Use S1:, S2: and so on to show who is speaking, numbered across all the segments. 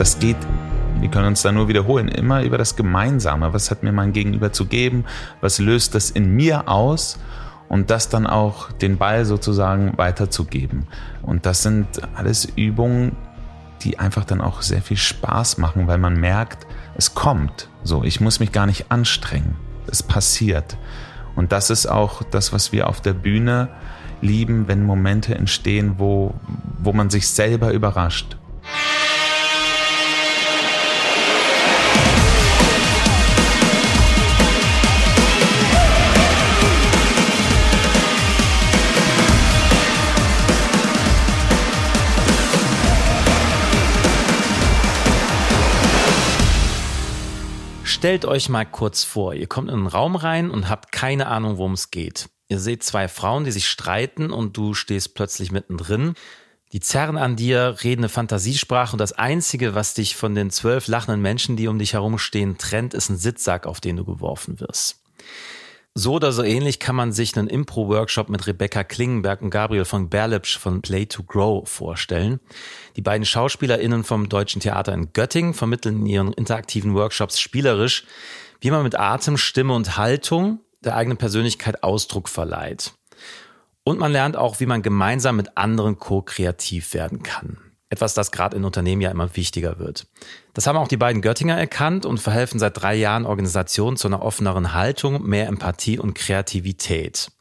S1: das geht, wir können uns da nur wiederholen, immer über das Gemeinsame. Was hat mir mein Gegenüber zu geben? Was löst das in mir aus? Und das dann auch den Ball sozusagen weiterzugeben. Und das sind alles Übungen, die einfach dann auch sehr viel Spaß machen, weil man merkt, es kommt. So, ich muss mich gar nicht anstrengen. Es passiert. Und das ist auch das, was wir auf der Bühne lieben, wenn Momente entstehen, wo, wo man sich selber überrascht.
S2: Stellt euch mal kurz vor, ihr kommt in einen Raum rein und habt keine Ahnung, worum es geht. Ihr seht zwei Frauen, die sich streiten und du stehst plötzlich mittendrin. Die zerren an dir, reden eine Fantasiesprache und das Einzige, was dich von den zwölf lachenden Menschen, die um dich herumstehen, trennt, ist ein Sitzsack, auf den du geworfen wirst. So oder so ähnlich kann man sich einen Impro-Workshop mit Rebecca Klingenberg und Gabriel von Berlipsch von Play to Grow vorstellen. Die beiden SchauspielerInnen vom Deutschen Theater in Göttingen vermitteln in ihren interaktiven Workshops spielerisch, wie man mit Atem, Stimme und Haltung der eigenen Persönlichkeit Ausdruck verleiht. Und man lernt auch, wie man gemeinsam mit anderen co-kreativ werden kann. Etwas, das gerade in Unternehmen ja immer wichtiger wird. Das haben auch die beiden Göttinger erkannt und verhelfen seit drei Jahren Organisationen zu einer offeneren Haltung, mehr Empathie und Kreativität.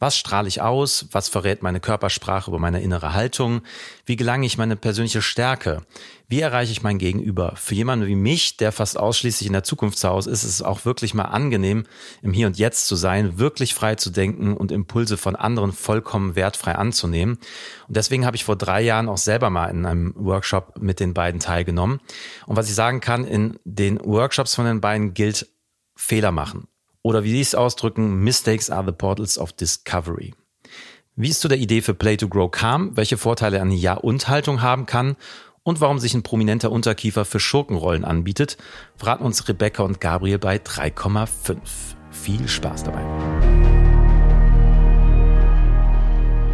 S2: Was strahle ich aus? Was verrät meine Körpersprache über meine innere Haltung? Wie gelange ich meine persönliche Stärke? Wie erreiche ich mein Gegenüber? Für jemanden wie mich, der fast ausschließlich in der Zukunft zu Hause ist, ist es auch wirklich mal angenehm, im Hier und Jetzt zu sein, wirklich frei zu denken und Impulse von anderen vollkommen wertfrei anzunehmen. Und deswegen habe ich vor drei Jahren auch selber mal in einem Workshop mit den beiden teilgenommen. Und was ich sagen kann, in den Workshops von den beiden gilt Fehler machen. Oder wie sie es ausdrücken, Mistakes are the portals of discovery. Wie es zu der Idee für Play to Grow kam, welche Vorteile eine Ja-und-Haltung haben kann und warum sich ein prominenter Unterkiefer für Schurkenrollen anbietet, verraten uns Rebecca und Gabriel bei 3,5. Viel Spaß dabei.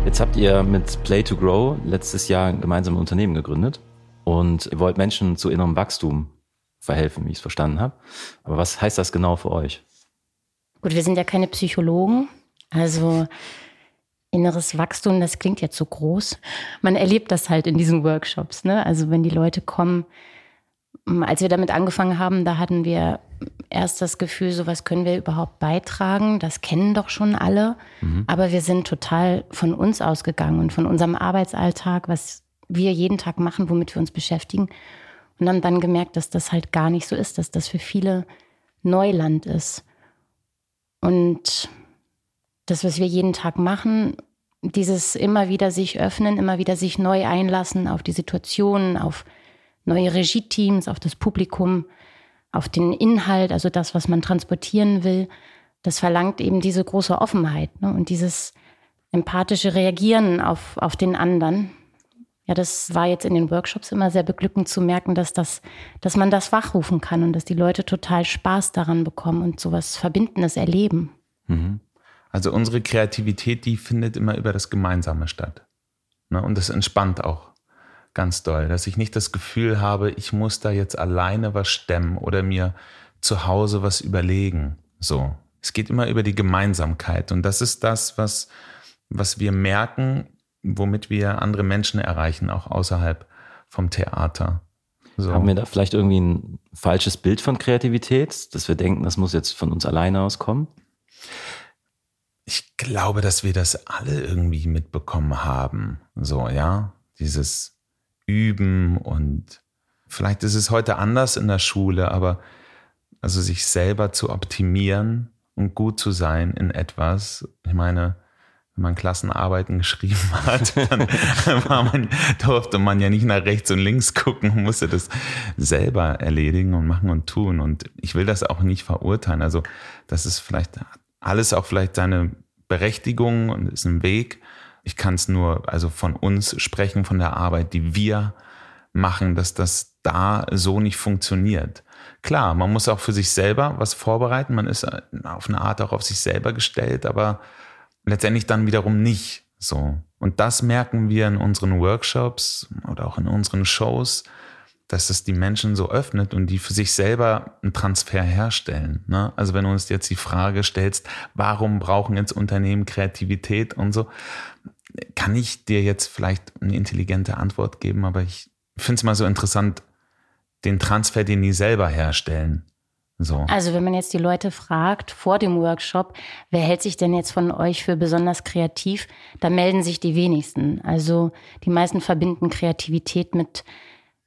S2: Jetzt habt ihr mit Play to Grow letztes Jahr ein gemeinsames Unternehmen gegründet und ihr wollt Menschen zu innerem Wachstum verhelfen, wie ich es verstanden habe. Aber was heißt das genau für euch?
S3: Gut, wir sind ja keine Psychologen. Also inneres Wachstum, das klingt ja zu groß. Man erlebt das halt in diesen Workshops. Ne? Also wenn die Leute kommen, als wir damit angefangen haben, da hatten wir erst das Gefühl, so was können wir überhaupt beitragen. Das kennen doch schon alle. Mhm. Aber wir sind total von uns ausgegangen und von unserem Arbeitsalltag, was wir jeden Tag machen, womit wir uns beschäftigen. Und haben dann gemerkt, dass das halt gar nicht so ist, dass das für viele Neuland ist. Und das, was wir jeden Tag machen, dieses immer wieder sich öffnen, immer wieder sich neu einlassen auf die Situationen, auf neue Regie-Teams, auf das Publikum, auf den Inhalt, also das, was man transportieren will, das verlangt eben diese große Offenheit ne? und dieses empathische Reagieren auf, auf den anderen. Ja, das war jetzt in den Workshops immer sehr beglückend zu merken, dass das, dass man das wachrufen kann und dass die Leute total Spaß daran bekommen und sowas Verbindendes erleben. Mhm.
S1: Also unsere Kreativität, die findet immer über das Gemeinsame statt. Ne? Und das entspannt auch ganz doll, dass ich nicht das Gefühl habe, ich muss da jetzt alleine was stemmen oder mir zu Hause was überlegen. So. Es geht immer über die Gemeinsamkeit. Und das ist das, was, was wir merken, womit wir andere Menschen erreichen, auch außerhalb vom Theater.
S2: So. Haben wir da vielleicht irgendwie ein falsches Bild von Kreativität, dass wir denken, das muss jetzt von uns alleine auskommen?
S1: Ich glaube, dass wir das alle irgendwie mitbekommen haben. So, ja. Dieses Üben und vielleicht ist es heute anders in der Schule, aber also sich selber zu optimieren und gut zu sein in etwas. Ich meine, wenn man Klassenarbeiten geschrieben hat, dann man, durfte man ja nicht nach rechts und links gucken, musste das selber erledigen und machen und tun. Und ich will das auch nicht verurteilen. Also das ist vielleicht alles auch vielleicht seine Berechtigung und ist ein Weg. Ich kann es nur also von uns sprechen, von der Arbeit, die wir machen, dass das da so nicht funktioniert. Klar, man muss auch für sich selber was vorbereiten. Man ist auf eine Art auch auf sich selber gestellt, aber letztendlich dann wiederum nicht so. Und das merken wir in unseren Workshops oder auch in unseren Shows, dass es die Menschen so öffnet und die für sich selber einen Transfer herstellen. Ne? Also wenn du uns jetzt die Frage stellst, warum brauchen jetzt Unternehmen Kreativität und so, kann ich dir jetzt vielleicht eine intelligente Antwort geben, aber ich finde es mal so interessant, den Transfer, den die selber herstellen. So.
S3: Also wenn man jetzt die Leute fragt vor dem Workshop, wer hält sich denn jetzt von euch für besonders kreativ, da melden sich die wenigsten. Also die meisten verbinden Kreativität mit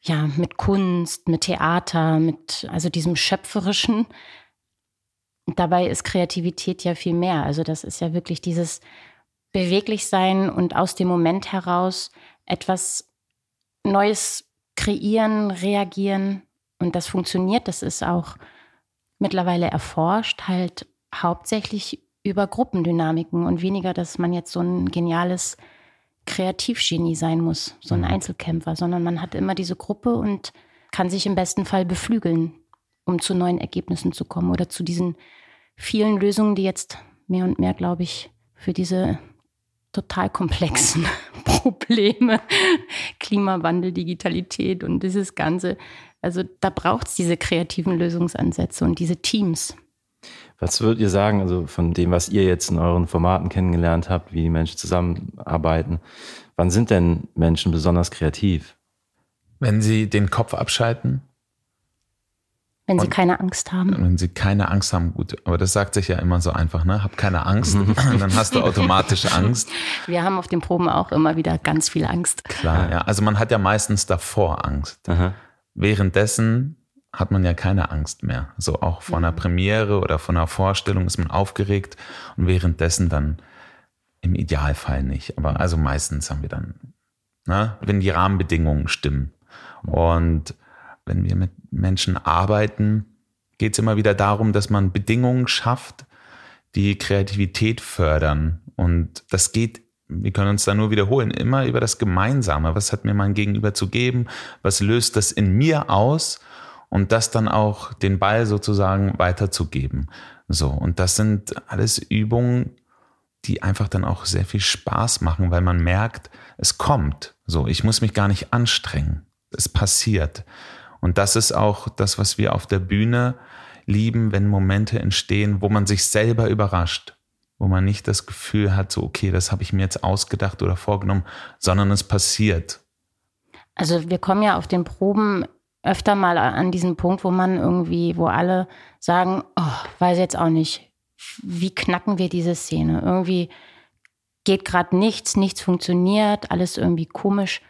S3: ja, mit Kunst, mit Theater, mit also diesem schöpferischen. Dabei ist Kreativität ja viel mehr. Also das ist ja wirklich dieses beweglich sein und aus dem Moment heraus etwas Neues kreieren, reagieren. Und das funktioniert. Das ist auch mittlerweile erforscht, halt hauptsächlich über Gruppendynamiken und weniger, dass man jetzt so ein geniales Kreativgenie sein muss, so ein mhm. Einzelkämpfer, sondern man hat immer diese Gruppe und kann sich im besten Fall beflügeln, um zu neuen Ergebnissen zu kommen oder zu diesen vielen Lösungen, die jetzt mehr und mehr, glaube ich, für diese total komplexen Probleme, Klimawandel, Digitalität und dieses Ganze also da braucht es diese kreativen Lösungsansätze und diese Teams.
S2: Was würdet ihr sagen, also von dem, was ihr jetzt in euren Formaten kennengelernt habt, wie die Menschen zusammenarbeiten, wann sind denn Menschen besonders kreativ?
S1: Wenn sie den Kopf abschalten.
S3: Wenn sie keine Angst haben.
S1: Wenn sie keine Angst haben, gut. Aber das sagt sich ja immer so einfach, ne? Hab keine Angst. dann hast du automatisch Angst.
S3: Wir haben auf den Proben auch immer wieder ganz viel Angst.
S1: Klar, ja. Also man hat ja meistens davor Angst. Aha währenddessen hat man ja keine Angst mehr. So auch vor einer mhm. Premiere oder vor einer Vorstellung ist man aufgeregt und währenddessen dann im Idealfall nicht. Aber also meistens haben wir dann, ne, wenn die Rahmenbedingungen stimmen. Und wenn wir mit Menschen arbeiten, geht es immer wieder darum, dass man Bedingungen schafft, die Kreativität fördern. Und das geht wir können uns da nur wiederholen, immer über das Gemeinsame. Was hat mir mein Gegenüber zu geben? Was löst das in mir aus? Und das dann auch den Ball sozusagen weiterzugeben. So. Und das sind alles Übungen, die einfach dann auch sehr viel Spaß machen, weil man merkt, es kommt. So. Ich muss mich gar nicht anstrengen. Es passiert. Und das ist auch das, was wir auf der Bühne lieben, wenn Momente entstehen, wo man sich selber überrascht wo man nicht das Gefühl hat, so, okay, das habe ich mir jetzt ausgedacht oder vorgenommen, sondern es passiert.
S3: Also wir kommen ja auf den Proben öfter mal an diesen Punkt, wo man irgendwie, wo alle sagen, oh, weiß jetzt auch nicht, wie knacken wir diese Szene? Irgendwie geht gerade nichts, nichts funktioniert, alles irgendwie komisch.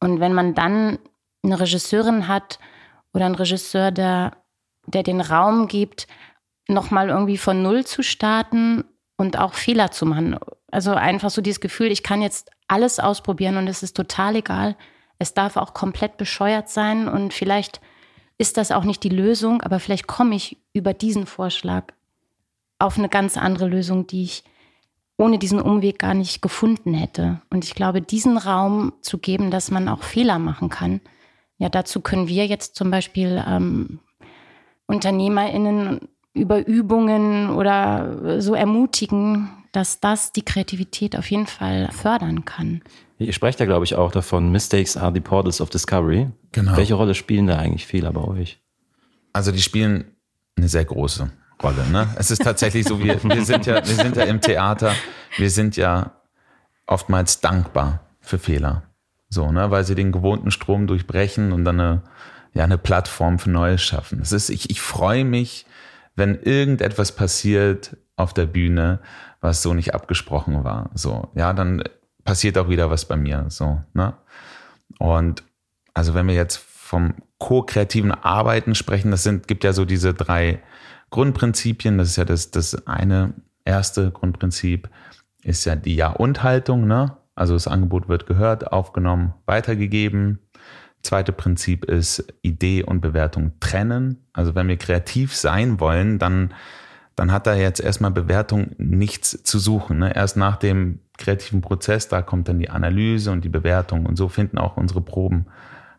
S3: Und wenn man dann eine Regisseurin hat oder einen Regisseur, der, der den Raum gibt, nochmal irgendwie von Null zu starten und auch Fehler zu machen. Also einfach so dieses Gefühl, ich kann jetzt alles ausprobieren und es ist total egal. Es darf auch komplett bescheuert sein und vielleicht ist das auch nicht die Lösung, aber vielleicht komme ich über diesen Vorschlag auf eine ganz andere Lösung, die ich ohne diesen Umweg gar nicht gefunden hätte. Und ich glaube, diesen Raum zu geben, dass man auch Fehler machen kann, ja, dazu können wir jetzt zum Beispiel ähm, UnternehmerInnen über Übungen oder so ermutigen, dass das die Kreativität auf jeden Fall fördern kann.
S2: Ihr sprecht ja, glaube ich, auch davon, Mistakes are the portals of discovery. Genau. Welche Rolle spielen da eigentlich Fehler bei euch?
S1: Also die spielen eine sehr große Rolle. Ne? Es ist tatsächlich so, wir, wir, sind ja, wir sind ja im Theater, wir sind ja oftmals dankbar für Fehler. So, ne, weil sie den gewohnten Strom durchbrechen und dann eine, ja, eine Plattform für Neues schaffen. Es ist, ich, ich freue mich, wenn irgendetwas passiert auf der Bühne, was so nicht abgesprochen war, so, ja, dann passiert auch wieder was bei mir, so, ne? Und also wenn wir jetzt vom ko-kreativen Arbeiten sprechen, das sind, gibt ja so diese drei Grundprinzipien, das ist ja das, das eine erste Grundprinzip ist ja die Ja-und-Haltung, ne? Also das Angebot wird gehört, aufgenommen, weitergegeben. Zweite Prinzip ist Idee und Bewertung trennen. Also wenn wir kreativ sein wollen, dann, dann hat da jetzt erstmal Bewertung nichts zu suchen. Ne? Erst nach dem kreativen Prozess, da kommt dann die Analyse und die Bewertung und so finden auch unsere Proben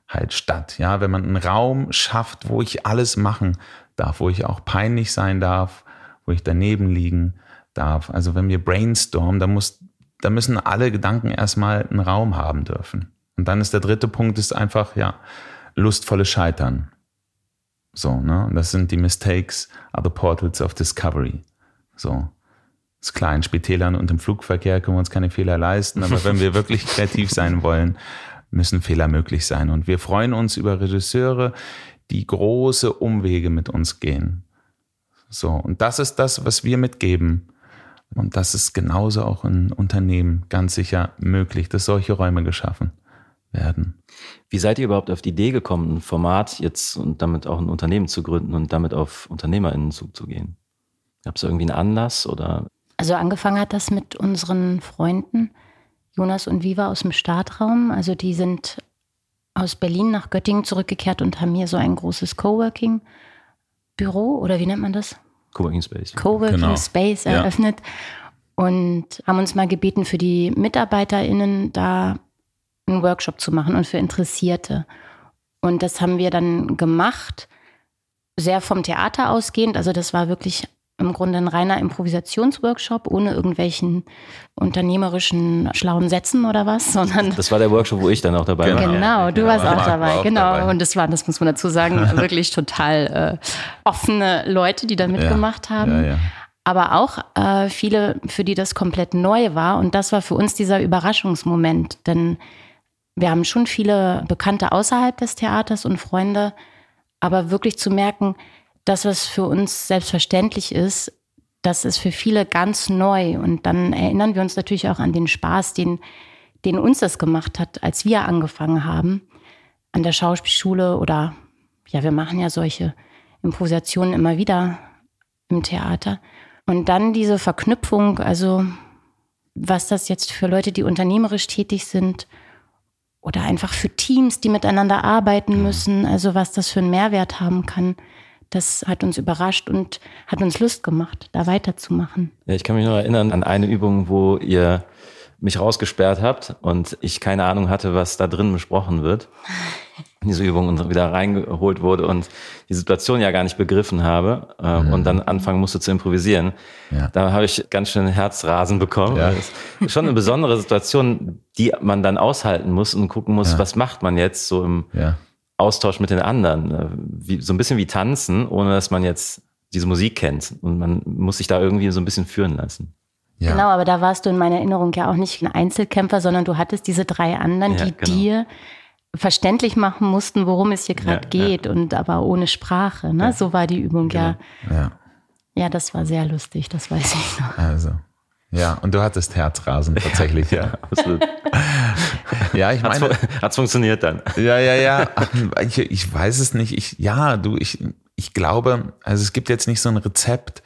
S1: halt statt. Ja, wenn man einen Raum schafft, wo ich alles machen darf, wo ich auch peinlich sein darf, wo ich daneben liegen darf. Also wenn wir brainstormen, da muss, da müssen alle Gedanken erstmal einen Raum haben dürfen. Und dann ist der dritte Punkt ist einfach, ja, lustvolle Scheitern. So, ne? Das sind die Mistakes are the portals of discovery. So. Das kleinen Spitälern und im Flugverkehr können wir uns keine Fehler leisten, aber wenn wir wirklich kreativ sein wollen, müssen Fehler möglich sein. Und wir freuen uns über Regisseure, die große Umwege mit uns gehen. So, und das ist das, was wir mitgeben. Und das ist genauso auch in Unternehmen ganz sicher möglich, dass solche Räume geschaffen werden.
S2: Wie seid ihr überhaupt auf die Idee gekommen, ein Format jetzt und damit auch ein Unternehmen zu gründen und damit auf UnternehmerInnen zuzugehen? Gab es irgendwie einen Anlass oder?
S3: Also angefangen hat das mit unseren Freunden, Jonas und Viva aus dem Startraum. Also die sind aus Berlin nach Göttingen zurückgekehrt und haben hier so ein großes Coworking-Büro oder wie nennt man das?
S2: Coworking Space.
S3: Coworking genau. Space eröffnet ja. und haben uns mal gebeten, für die MitarbeiterInnen da einen Workshop zu machen und für Interessierte. Und das haben wir dann gemacht, sehr vom Theater ausgehend. Also das war wirklich im Grunde ein reiner Improvisationsworkshop ohne irgendwelchen unternehmerischen schlauen Sätzen oder was, sondern
S2: das war der Workshop, wo ich dann auch dabei
S3: war. Genau, du warst auch dabei, auch genau. Dabei. Und das waren, das muss man dazu sagen, wirklich total äh, offene Leute, die da mitgemacht ja. haben. Ja, ja. Aber auch äh, viele, für die das komplett neu war. Und das war für uns dieser Überraschungsmoment, denn wir haben schon viele Bekannte außerhalb des Theaters und Freunde, aber wirklich zu merken, das, was für uns selbstverständlich ist, das ist für viele ganz neu. Und dann erinnern wir uns natürlich auch an den Spaß, den, den uns das gemacht hat, als wir angefangen haben an der Schauspielschule oder ja, wir machen ja solche Improvisationen immer wieder im Theater. Und dann diese Verknüpfung, also was das jetzt für Leute, die unternehmerisch tätig sind, oder einfach für Teams, die miteinander arbeiten müssen, also was das für einen Mehrwert haben kann. Das hat uns überrascht und hat uns Lust gemacht, da weiterzumachen.
S2: Ja, ich kann mich noch erinnern an eine Übung, wo ihr mich rausgesperrt habt und ich keine Ahnung hatte, was da drin besprochen wird. Diese Übung und wieder reingeholt wurde und die Situation ja gar nicht begriffen habe äh, mhm. und dann anfangen musste zu improvisieren. Ja. Da habe ich ganz schön Herzrasen bekommen. Ja. Das ist schon eine besondere Situation, die man dann aushalten muss und gucken muss, ja. was macht man jetzt so im Austausch mit den anderen. Äh, wie, so ein bisschen wie tanzen, ohne dass man jetzt diese Musik kennt. Und man muss sich da irgendwie so ein bisschen führen lassen.
S3: Ja. Genau, aber da warst du in meiner Erinnerung ja auch nicht ein Einzelkämpfer, sondern du hattest diese drei anderen, ja, die genau. dir verständlich machen mussten, worum es hier gerade ja, geht und aber ohne Sprache. Ne? So war die Übung genau. ja. Ja, das war sehr lustig, das weiß ich noch.
S1: Also. Ja, und du hattest Herzrasen tatsächlich, ja. ja absolut.
S2: ja, ich meine. Hat's, hat's funktioniert dann?
S1: Ja, ja, ja. Ich, ich weiß es nicht. Ich, ja, du, ich, ich glaube, also es gibt jetzt nicht so ein Rezept,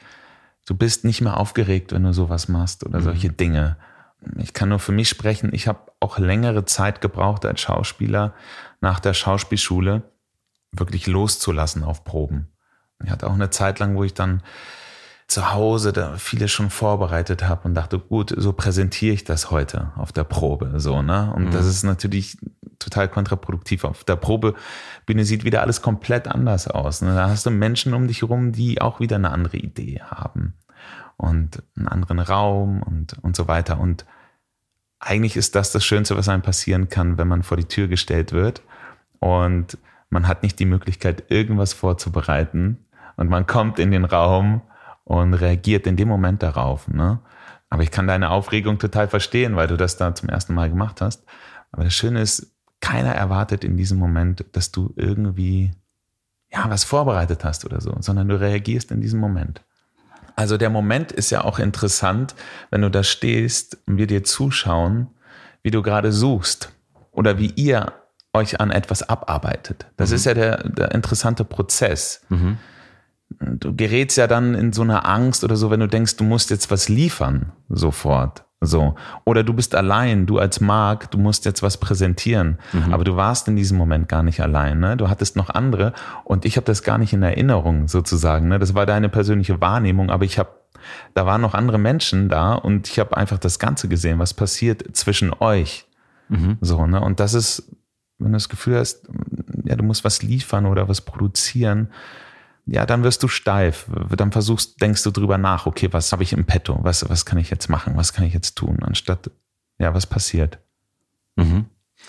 S1: du bist nicht mehr aufgeregt, wenn du sowas machst oder mhm. solche Dinge. Ich kann nur für mich sprechen, ich habe auch längere Zeit gebraucht als Schauspieler nach der Schauspielschule wirklich loszulassen auf Proben. Ich hatte auch eine Zeit lang, wo ich dann zu Hause da viele schon vorbereitet habe und dachte, gut, so präsentiere ich das heute auf der Probe, so, ne? Und mhm. das ist natürlich total kontraproduktiv. Auf der Probebühne sieht wieder alles komplett anders aus. Ne? Da hast du Menschen um dich herum, die auch wieder eine andere Idee haben und einen anderen Raum und, und so weiter. Und eigentlich ist das das Schönste, was einem passieren kann, wenn man vor die Tür gestellt wird und man hat nicht die Möglichkeit, irgendwas vorzubereiten und man kommt in den Raum und reagiert in dem Moment darauf. Ne? Aber ich kann deine Aufregung total verstehen, weil du das da zum ersten Mal gemacht hast. Aber das Schöne ist, keiner erwartet in diesem Moment, dass du irgendwie ja was vorbereitet hast oder so, sondern du reagierst in diesem Moment. Also der Moment ist ja auch interessant, wenn du da stehst und wir dir zuschauen, wie du gerade suchst oder wie ihr euch an etwas abarbeitet. Das mhm. ist ja der, der interessante Prozess. Mhm du gerätst ja dann in so eine Angst oder so, wenn du denkst, du musst jetzt was liefern, sofort. So. Oder du bist allein, du als Marc, du musst jetzt was präsentieren. Mhm. Aber du warst in diesem Moment gar nicht allein. Ne? Du hattest noch andere und ich habe das gar nicht in Erinnerung sozusagen. Ne? Das war deine persönliche Wahrnehmung, aber ich habe, da waren noch andere Menschen da und ich habe einfach das Ganze gesehen, was passiert zwischen euch. Mhm. So, ne? Und das ist, wenn du das Gefühl hast, ja, du musst was liefern oder was produzieren, ja, dann wirst du steif. Dann versuchst, denkst du drüber nach, okay, was habe ich im Petto? Was, was kann ich jetzt machen? Was kann ich jetzt tun? Anstatt, ja, was passiert?
S2: Mhm.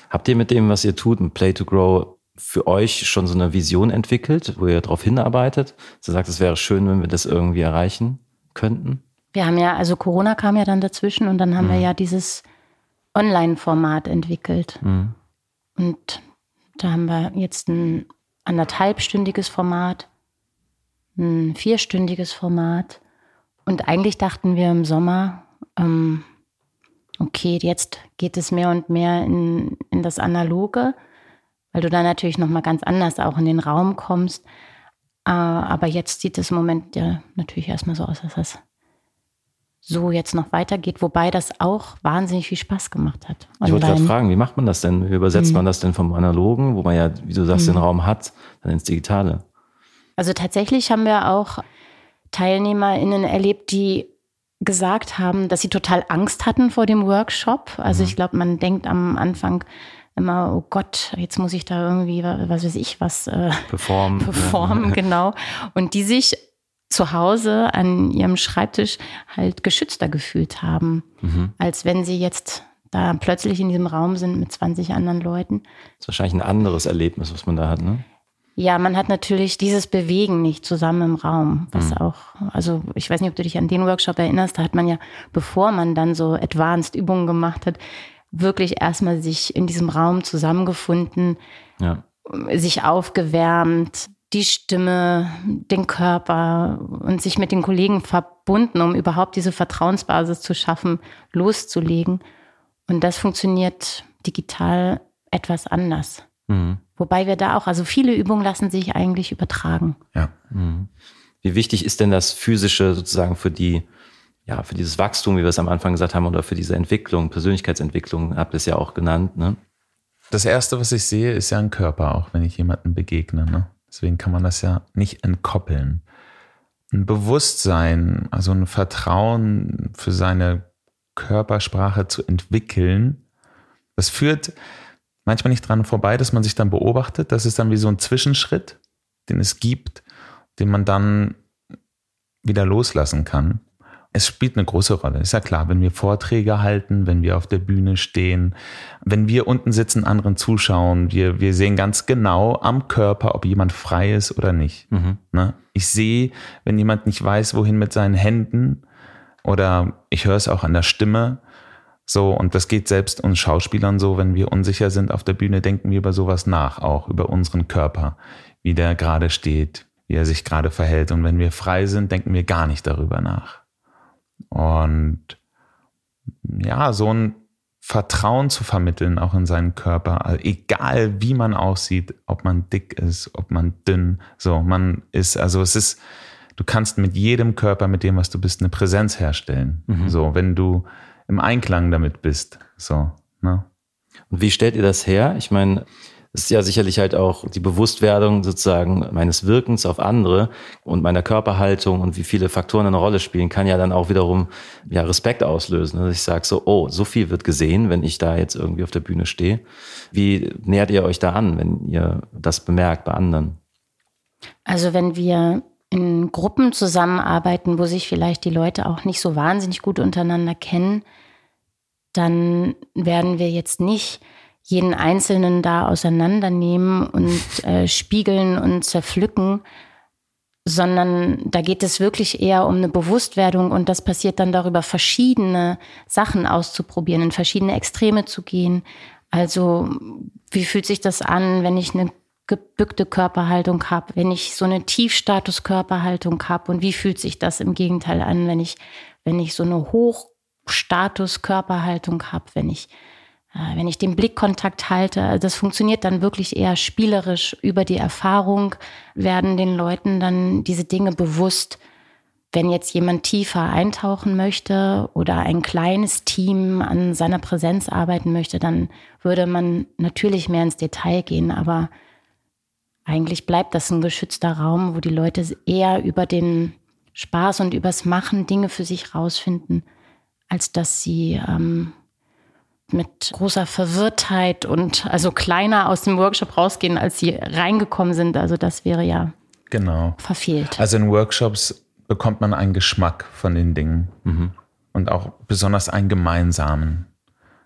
S2: Habt ihr mit dem, was ihr tut, mit Play to Grow, für euch schon so eine Vision entwickelt, wo ihr darauf hinarbeitet? Du sagst, es wäre schön, wenn wir das irgendwie erreichen könnten?
S3: Wir haben ja, also Corona kam ja dann dazwischen und dann haben mhm. wir ja dieses Online-Format entwickelt. Mhm. Und da haben wir jetzt ein anderthalbstündiges Format, ein vierstündiges Format. Und eigentlich dachten wir im Sommer, ähm, okay, jetzt geht es mehr und mehr in, in das Analoge, weil du da natürlich nochmal ganz anders auch in den Raum kommst. Äh, aber jetzt sieht es im Moment ja natürlich erstmal so aus, dass das so jetzt noch weitergeht, wobei das auch wahnsinnig viel Spaß gemacht hat.
S2: Online. Ich wollte gerade fragen, wie macht man das denn? Wie übersetzt mhm. man das denn vom Analogen, wo man ja, wie du sagst, mhm. den Raum hat, dann ins Digitale?
S3: Also tatsächlich haben wir auch TeilnehmerInnen erlebt, die gesagt haben, dass sie total Angst hatten vor dem Workshop. Also mhm. ich glaube, man denkt am Anfang immer, oh Gott, jetzt muss ich da irgendwie, was weiß ich, was äh,
S2: performen.
S3: performen, genau. Und die sich zu Hause an ihrem Schreibtisch halt geschützter gefühlt haben, mhm. als wenn sie jetzt da plötzlich in diesem Raum sind mit 20 anderen Leuten.
S2: Das ist wahrscheinlich ein anderes Erlebnis, was man da hat, ne?
S3: Ja, man hat natürlich dieses Bewegen nicht zusammen im Raum, was mhm. auch, also ich weiß nicht, ob du dich an den Workshop erinnerst, da hat man ja, bevor man dann so Advanced Übungen gemacht hat, wirklich erstmal sich in diesem Raum zusammengefunden, ja. sich aufgewärmt, die Stimme, den Körper und sich mit den Kollegen verbunden, um überhaupt diese Vertrauensbasis zu schaffen, loszulegen. Und das funktioniert digital etwas anders. Mhm. Wobei wir da auch, also viele Übungen lassen sich eigentlich übertragen.
S2: Ja. Mhm. Wie wichtig ist denn das Physische sozusagen für die, ja, für dieses Wachstum, wie wir es am Anfang gesagt haben, oder für diese Entwicklung, Persönlichkeitsentwicklung, habt ihr es ja auch genannt, ne?
S1: Das erste, was ich sehe, ist ja ein Körper, auch wenn ich jemandem begegne, ne? Deswegen kann man das ja nicht entkoppeln. Ein Bewusstsein, also ein Vertrauen für seine Körpersprache zu entwickeln, das führt manchmal nicht dran vorbei, dass man sich dann beobachtet. Das ist dann wie so ein Zwischenschritt, den es gibt, den man dann wieder loslassen kann es spielt eine große Rolle. Ist ja klar, wenn wir Vorträge halten, wenn wir auf der Bühne stehen, wenn wir unten sitzen, anderen zuschauen, wir, wir sehen ganz genau am Körper, ob jemand frei ist oder nicht. Mhm. Ne? Ich sehe, wenn jemand nicht weiß, wohin mit seinen Händen oder ich höre es auch an der Stimme. So, und das geht selbst uns Schauspielern so, wenn wir unsicher sind auf der Bühne, denken wir über sowas nach, auch über unseren Körper, wie der gerade steht, wie er sich gerade verhält. Und wenn wir frei sind, denken wir gar nicht darüber nach. Und ja, so ein Vertrauen zu vermitteln, auch in seinen Körper, also egal wie man aussieht, ob man dick ist, ob man dünn, so, man ist, also es ist, du kannst mit jedem Körper, mit dem, was du bist, eine Präsenz herstellen. Mhm. So, wenn du im Einklang damit bist, so, ne?
S2: Und wie stellt ihr das her? Ich meine, es ist ja sicherlich halt auch die Bewusstwerdung sozusagen meines Wirkens auf andere und meiner Körperhaltung und wie viele Faktoren eine Rolle spielen, kann ja dann auch wiederum ja Respekt auslösen. Dass also ich sage so, oh, so viel wird gesehen, wenn ich da jetzt irgendwie auf der Bühne stehe. Wie nähert ihr euch da an, wenn ihr das bemerkt bei anderen?
S3: Also wenn wir in Gruppen zusammenarbeiten, wo sich vielleicht die Leute auch nicht so wahnsinnig gut untereinander kennen, dann werden wir jetzt nicht jeden Einzelnen da auseinandernehmen und äh, spiegeln und zerpflücken, sondern da geht es wirklich eher um eine Bewusstwerdung und das passiert dann darüber, verschiedene Sachen auszuprobieren, in verschiedene Extreme zu gehen. Also wie fühlt sich das an, wenn ich eine gebückte Körperhaltung habe, wenn ich so eine Tiefstatus-Körperhaltung habe und wie fühlt sich das im Gegenteil an, wenn ich, wenn ich so eine Hochstatus-Körperhaltung habe, wenn ich äh, wenn ich den Blickkontakt halte, also das funktioniert dann wirklich eher spielerisch. Über die Erfahrung, werden den Leuten dann diese Dinge bewusst. Wenn jetzt jemand tiefer eintauchen möchte oder ein kleines Team an seiner Präsenz arbeiten möchte, dann würde man natürlich mehr ins Detail gehen, aber eigentlich bleibt das ein geschützter Raum, wo die Leute eher über den Spaß und übers Machen Dinge für sich rausfinden, als dass sie ähm, mit großer Verwirrtheit und also kleiner aus dem Workshop rausgehen, als sie reingekommen sind. Also das wäre ja
S1: genau.
S3: verfehlt.
S1: Also in Workshops bekommt man einen Geschmack von den Dingen mhm. und auch besonders einen gemeinsamen.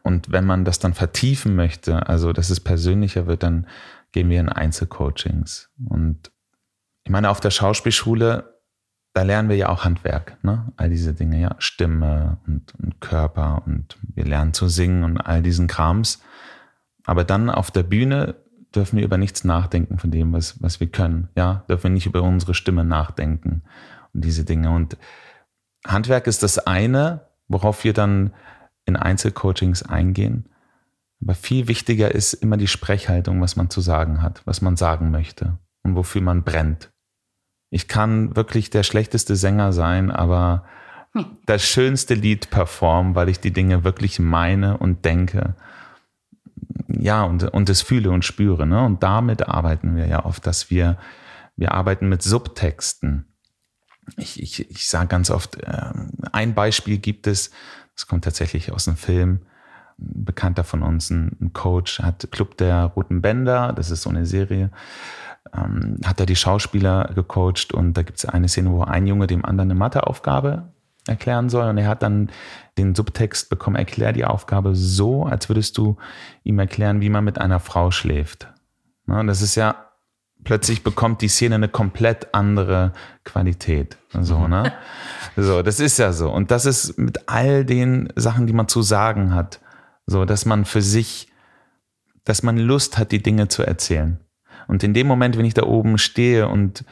S1: Und wenn man das dann vertiefen möchte, also dass es persönlicher wird, dann gehen wir in Einzelcoachings. Und ich meine, auf der Schauspielschule, da lernen wir ja auch Handwerk, ne? All diese Dinge, ja, Stimme und, und Körper und wir lernen zu singen und all diesen Krams. Aber dann auf der Bühne dürfen wir über nichts nachdenken von dem, was, was wir können. Ja, dürfen wir nicht über unsere Stimme nachdenken und diese Dinge. Und Handwerk ist das eine, worauf wir dann in Einzelcoachings eingehen. Aber viel wichtiger ist immer die Sprechhaltung, was man zu sagen hat, was man sagen möchte und wofür man brennt. Ich kann wirklich der schlechteste Sänger sein, aber hm. das schönste Lied performen, weil ich die Dinge wirklich meine und denke ja, und, und es fühle und spüre. Ne? Und damit arbeiten wir ja oft, dass wir, wir arbeiten mit Subtexten. Ich, ich, ich sage ganz oft, äh, ein Beispiel gibt es, das kommt tatsächlich aus einem Film, ein Bekannter von uns, ein, ein Coach, hat Club der Roten Bänder, das ist so eine Serie, ähm, hat er die Schauspieler gecoacht und da gibt es eine Szene, wo ein Junge dem anderen eine Matheaufgabe erklären soll. Und er hat dann den Subtext bekommen, erklär die Aufgabe so, als würdest du ihm erklären, wie man mit einer Frau schläft. Und das ist ja, plötzlich bekommt die Szene eine komplett andere Qualität. So, mhm. ne? So, das ist ja so. Und das ist mit all den Sachen, die man zu sagen hat, so, dass man für sich, dass man Lust hat, die Dinge zu erzählen. Und in dem Moment, wenn ich da oben stehe und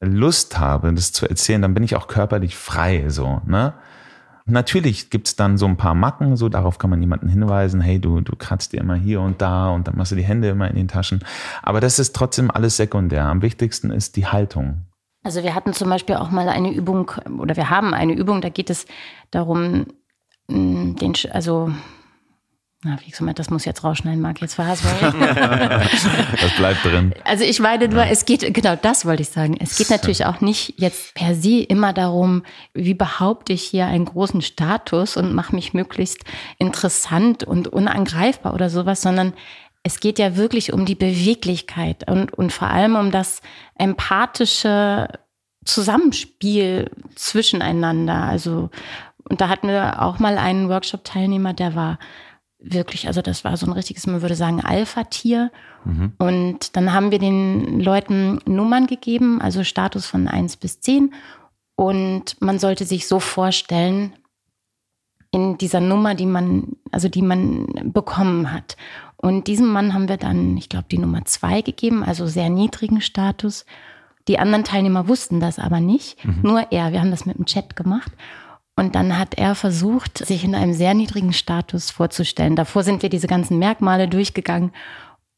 S1: Lust habe, das zu erzählen, dann bin ich auch körperlich frei, so, ne? Natürlich gibt's dann so ein paar Macken, so darauf kann man jemanden hinweisen, hey, du, du kratzt dir immer hier und da und dann machst du die Hände immer in den Taschen. Aber das ist trotzdem alles sekundär. Am wichtigsten ist die Haltung.
S3: Also wir hatten zum Beispiel auch mal eine Übung, oder wir haben eine Übung, da geht es darum, den, also na, wie gesagt, das muss jetzt rausschneiden, Marc, jetzt verhaspeln.
S1: das bleibt drin.
S3: Also ich meine nur, ja. es geht, genau das wollte ich sagen. Es geht natürlich auch nicht jetzt per se immer darum, wie behaupte ich hier einen großen Status und mache mich möglichst interessant und unangreifbar oder sowas, sondern es geht ja wirklich um die Beweglichkeit und, und vor allem um das empathische Zusammenspiel zwischeneinander. Also, und da hatten wir auch mal einen Workshop-Teilnehmer, der war wirklich, also das war so ein richtiges, man würde sagen, Alpha-Tier. Mhm. Und dann haben wir den Leuten Nummern gegeben, also Status von 1 bis 10. Und man sollte sich so vorstellen, in dieser Nummer, die man, also die man bekommen hat. Und diesem Mann haben wir dann, ich glaube, die Nummer 2 gegeben, also sehr niedrigen Status. Die anderen Teilnehmer wussten das aber nicht, mhm. nur er. Wir haben das mit dem Chat gemacht. Und dann hat er versucht, sich in einem sehr niedrigen Status vorzustellen. Davor sind wir diese ganzen Merkmale durchgegangen.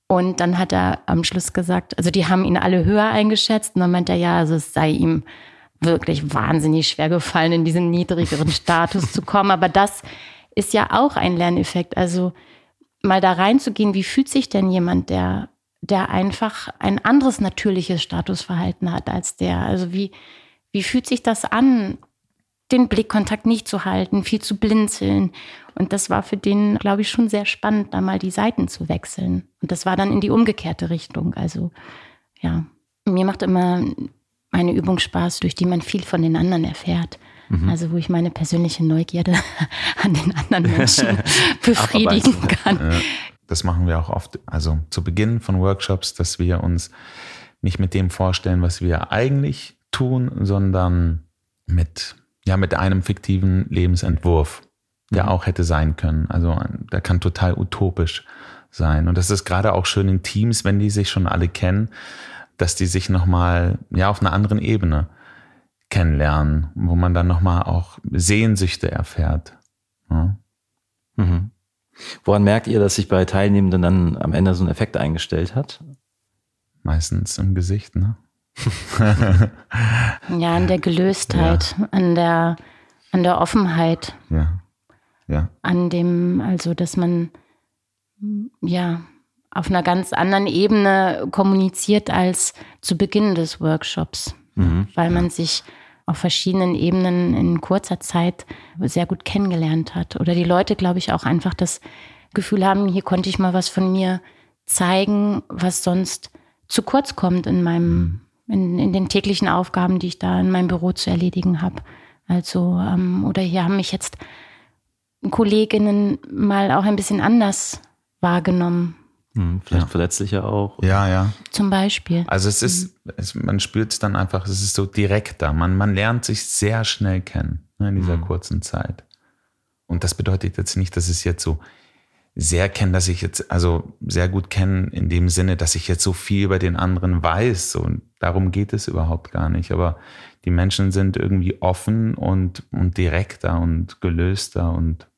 S3: Und dann hat er am Schluss gesagt, also die haben ihn alle höher eingeschätzt. Und dann meint er, ja, also es sei ihm wirklich wahnsinnig schwer gefallen, in diesen niedrigeren Status zu kommen. Aber das ist ja auch ein Lerneffekt. Also mal da reinzugehen, wie fühlt sich denn jemand, der, der einfach ein anderes natürliches Statusverhalten hat als der? Also wie, wie fühlt sich das an, den Blickkontakt nicht zu halten, viel zu blinzeln. Und das war für den, glaube ich, schon sehr spannend, da mal die Seiten zu wechseln. Und das war dann in die umgekehrte Richtung. Also ja, mir macht immer eine Übung Spaß, durch die man viel von den anderen erfährt. Mhm. Also wo ich meine persönliche Neugierde an den anderen Menschen befriedigen kann.
S1: Das machen wir auch oft. Also zu Beginn von Workshops, dass wir uns nicht mit dem vorstellen, was wir eigentlich tun, sondern mit ja, mit einem fiktiven Lebensentwurf, der mhm. auch hätte sein können. Also der kann total utopisch sein. Und das ist gerade auch schön in Teams, wenn die sich schon alle kennen, dass die sich nochmal, ja, auf einer anderen Ebene kennenlernen, wo man dann nochmal auch Sehnsüchte erfährt. Ja.
S2: Mhm. Woran merkt ihr, dass sich bei Teilnehmenden dann am Ende so ein Effekt eingestellt hat?
S1: Meistens im Gesicht, ne?
S3: Ja, an der Gelöstheit, ja. an der, an der Offenheit.
S1: Ja. Ja.
S3: An dem, also, dass man ja auf einer ganz anderen Ebene kommuniziert als zu Beginn des Workshops, mhm. weil man sich auf verschiedenen Ebenen in kurzer Zeit sehr gut kennengelernt hat. Oder die Leute, glaube ich, auch einfach das Gefühl haben, hier konnte ich mal was von mir zeigen, was sonst zu kurz kommt in meinem mhm in, in den täglichen Aufgaben, die ich da in meinem Büro zu erledigen habe. Also, ähm, oder hier haben mich jetzt Kolleginnen mal auch ein bisschen anders wahrgenommen.
S2: Hm, vielleicht ja. verletzlicher auch.
S1: Ja, ja.
S3: Zum Beispiel.
S1: Also es ist, es, man spürt es dann einfach, es ist so direkter. Man, man lernt sich sehr schnell kennen ne, in dieser mhm. kurzen Zeit. Und das bedeutet jetzt nicht, dass es jetzt so sehr kenne, dass ich jetzt, also sehr gut kenne in dem Sinne, dass ich jetzt so viel über den anderen weiß. Und darum geht es überhaupt gar nicht. Aber die Menschen sind irgendwie offen und, und direkter und gelöster und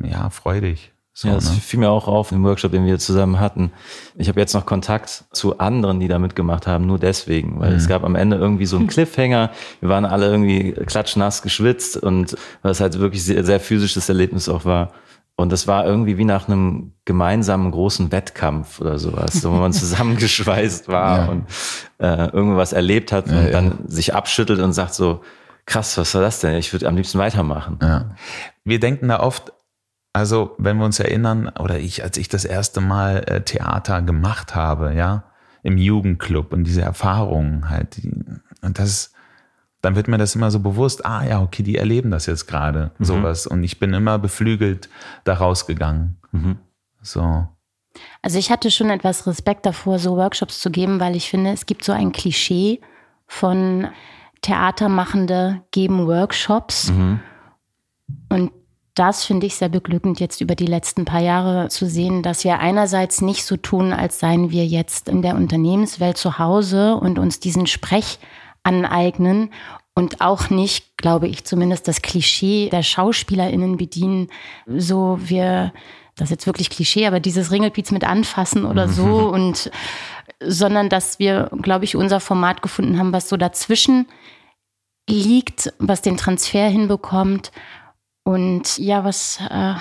S1: ja, freudig.
S2: So, ja, das ne? fiel mir auch auf im Workshop, den wir zusammen hatten. Ich habe jetzt noch Kontakt zu anderen, die da mitgemacht haben, nur deswegen, weil mhm. es gab am Ende irgendwie so einen Cliffhanger. Wir waren alle irgendwie klatschnass geschwitzt und was halt wirklich sehr, sehr physisches Erlebnis auch war. Und das war irgendwie wie nach einem gemeinsamen großen Wettkampf oder sowas, wo man zusammengeschweißt war ja. und äh, irgendwas erlebt hat und ja, dann sich abschüttelt und sagt so, krass, was war das denn? Ich würde am liebsten weitermachen.
S1: Wir denken da oft, also wenn wir uns erinnern, oder ich, als ich das erste Mal äh, Theater gemacht habe, ja, im Jugendclub und diese Erfahrungen halt, die, und das dann wird mir das immer so bewusst, ah ja, okay, die erleben das jetzt gerade, mhm. sowas. Und ich bin immer beflügelt da rausgegangen. Mhm. So.
S3: Also ich hatte schon etwas Respekt davor, so Workshops zu geben, weil ich finde, es gibt so ein Klischee von Theatermachende geben Workshops. Mhm. Und das finde ich sehr beglückend, jetzt über die letzten paar Jahre zu sehen, dass wir einerseits nicht so tun, als seien wir jetzt in der Unternehmenswelt zu Hause und uns diesen Sprech aneignen und auch nicht, glaube ich zumindest, das Klischee der SchauspielerInnen bedienen, so wir, das ist jetzt wirklich Klischee, aber dieses Ringelpiez mit anfassen oder so und, sondern dass wir, glaube ich, unser Format gefunden haben, was so dazwischen liegt, was den Transfer hinbekommt. Und ja, was, äh,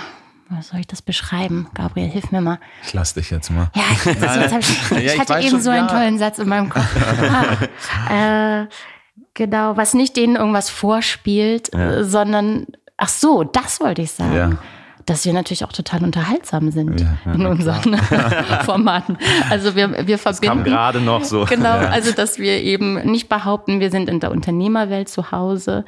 S3: was soll ich das beschreiben? Gabriel, hilf mir mal.
S1: Ich lass dich jetzt mal.
S3: Ja, ich, das, ich, ich, ich hatte eben schon, so einen ja. tollen Satz in meinem Kopf. ah, äh, genau, was nicht denen irgendwas vorspielt, ja. sondern, ach so, das wollte ich sagen. Ja. Dass wir natürlich auch total unterhaltsam sind ja, in unseren Formaten. Also wir, wir verbinden. Das kam
S2: gerade noch so.
S3: Genau, also dass wir eben nicht behaupten, wir sind in der Unternehmerwelt zu Hause,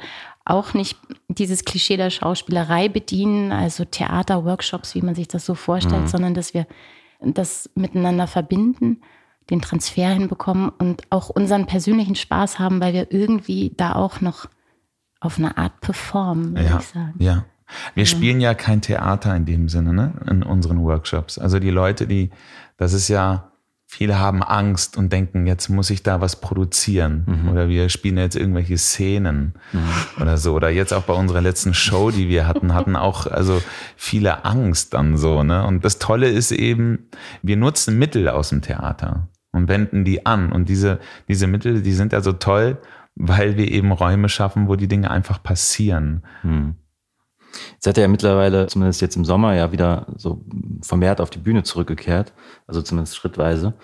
S3: auch nicht dieses Klischee der Schauspielerei bedienen, also Theaterworkshops, wie man sich das so vorstellt, mhm. sondern dass wir das miteinander verbinden, den Transfer hinbekommen und auch unseren persönlichen Spaß haben, weil wir irgendwie da auch noch auf eine Art performen, würde
S1: ja,
S3: ich sagen.
S1: Ja. Wir ja. spielen ja kein Theater in dem Sinne, ne, in unseren Workshops. Also die Leute, die, das ist ja, Viele haben Angst und denken, jetzt muss ich da was produzieren. Mhm. Oder wir spielen jetzt irgendwelche Szenen mhm. oder so. Oder jetzt auch bei unserer letzten Show, die wir hatten, hatten auch also viele Angst dann so. Ne? Und das Tolle ist eben, wir nutzen Mittel aus dem Theater und wenden die an. Und diese, diese Mittel, die sind ja so toll, weil wir eben Räume schaffen, wo die Dinge einfach passieren. Mhm.
S2: Jetzt seid ihr ja mittlerweile, zumindest jetzt im Sommer, ja wieder so vermehrt auf die Bühne zurückgekehrt, also zumindest schrittweise.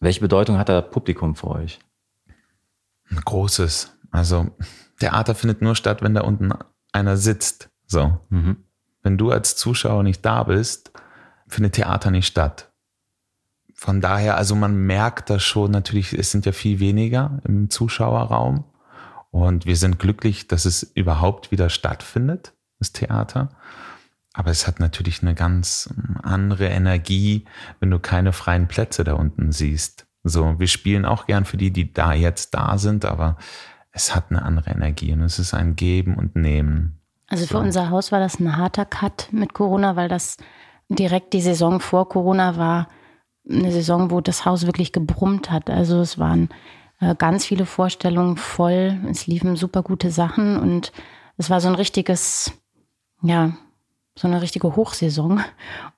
S2: Welche Bedeutung hat da Publikum für euch?
S1: Ein großes. Also Theater findet nur statt, wenn da unten einer sitzt. So. Mhm. Wenn du als Zuschauer nicht da bist, findet Theater nicht statt. Von daher, also man merkt das schon natürlich, es sind ja viel weniger im Zuschauerraum. Und wir sind glücklich, dass es überhaupt wieder stattfindet das Theater. Aber es hat natürlich eine ganz andere Energie, wenn du keine freien Plätze da unten siehst. So, wir spielen auch gern für die, die da jetzt da sind, aber es hat eine andere Energie und es ist ein Geben und Nehmen.
S3: Also für so. unser Haus war das ein harter Cut mit Corona, weil das direkt die Saison vor Corona war. Eine Saison, wo das Haus wirklich gebrummt hat. Also es waren äh, ganz viele Vorstellungen voll. Es liefen super gute Sachen und es war so ein richtiges ja, so eine richtige Hochsaison.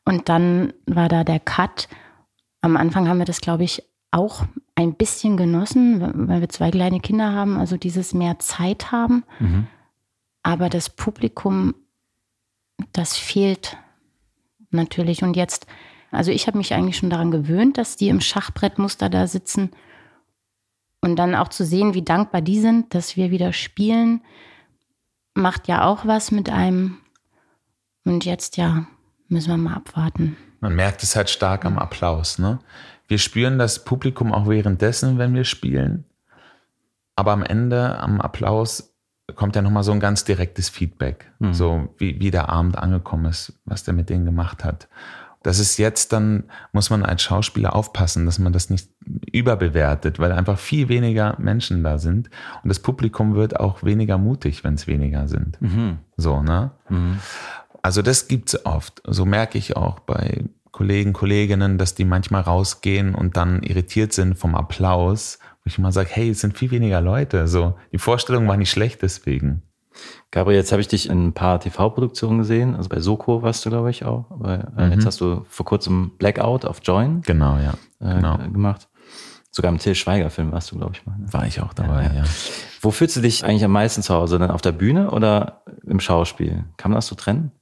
S3: Und dann war da der Cut. Am Anfang haben wir das, glaube ich, auch ein bisschen genossen, weil wir zwei kleine Kinder haben, also dieses mehr Zeit haben. Mhm. Aber das Publikum, das fehlt natürlich. Und jetzt, also ich habe mich eigentlich schon daran gewöhnt, dass die im Schachbrettmuster da sitzen. Und dann auch zu sehen, wie dankbar die sind, dass wir wieder spielen, macht ja auch was mit einem. Und jetzt ja, müssen wir mal abwarten.
S1: Man merkt es halt stark am Applaus. Ne? Wir spüren das Publikum auch währenddessen, wenn wir spielen. Aber am Ende, am Applaus, kommt ja nochmal so ein ganz direktes Feedback. Mhm. So wie, wie der Abend angekommen ist, was der mit denen gemacht hat. Das ist jetzt dann, muss man als Schauspieler aufpassen, dass man das nicht überbewertet, weil einfach viel weniger Menschen da sind. Und das Publikum wird auch weniger mutig, wenn es weniger sind. Mhm. So, ne? Mhm. Also das gibt's oft. So merke ich auch bei Kollegen, Kolleginnen, dass die manchmal rausgehen und dann irritiert sind vom Applaus, wo ich immer sage, hey, es sind viel weniger Leute. So, die Vorstellung war nicht schlecht deswegen.
S2: Gabriel, jetzt habe ich dich in ein paar TV-Produktionen gesehen. Also bei Soko warst du, glaube ich, auch. Bei, äh, mhm. Jetzt hast du vor kurzem Blackout auf Join.
S1: Genau, ja.
S2: Äh,
S1: genau.
S2: gemacht. Sogar im Till Schweiger-Film warst du, glaube ich, mal. Ne?
S1: War ich auch dabei, ja, ja. ja.
S2: Wo fühlst du dich eigentlich am meisten zu Hause? Dann auf der Bühne oder im Schauspiel? Kann man das so trennen?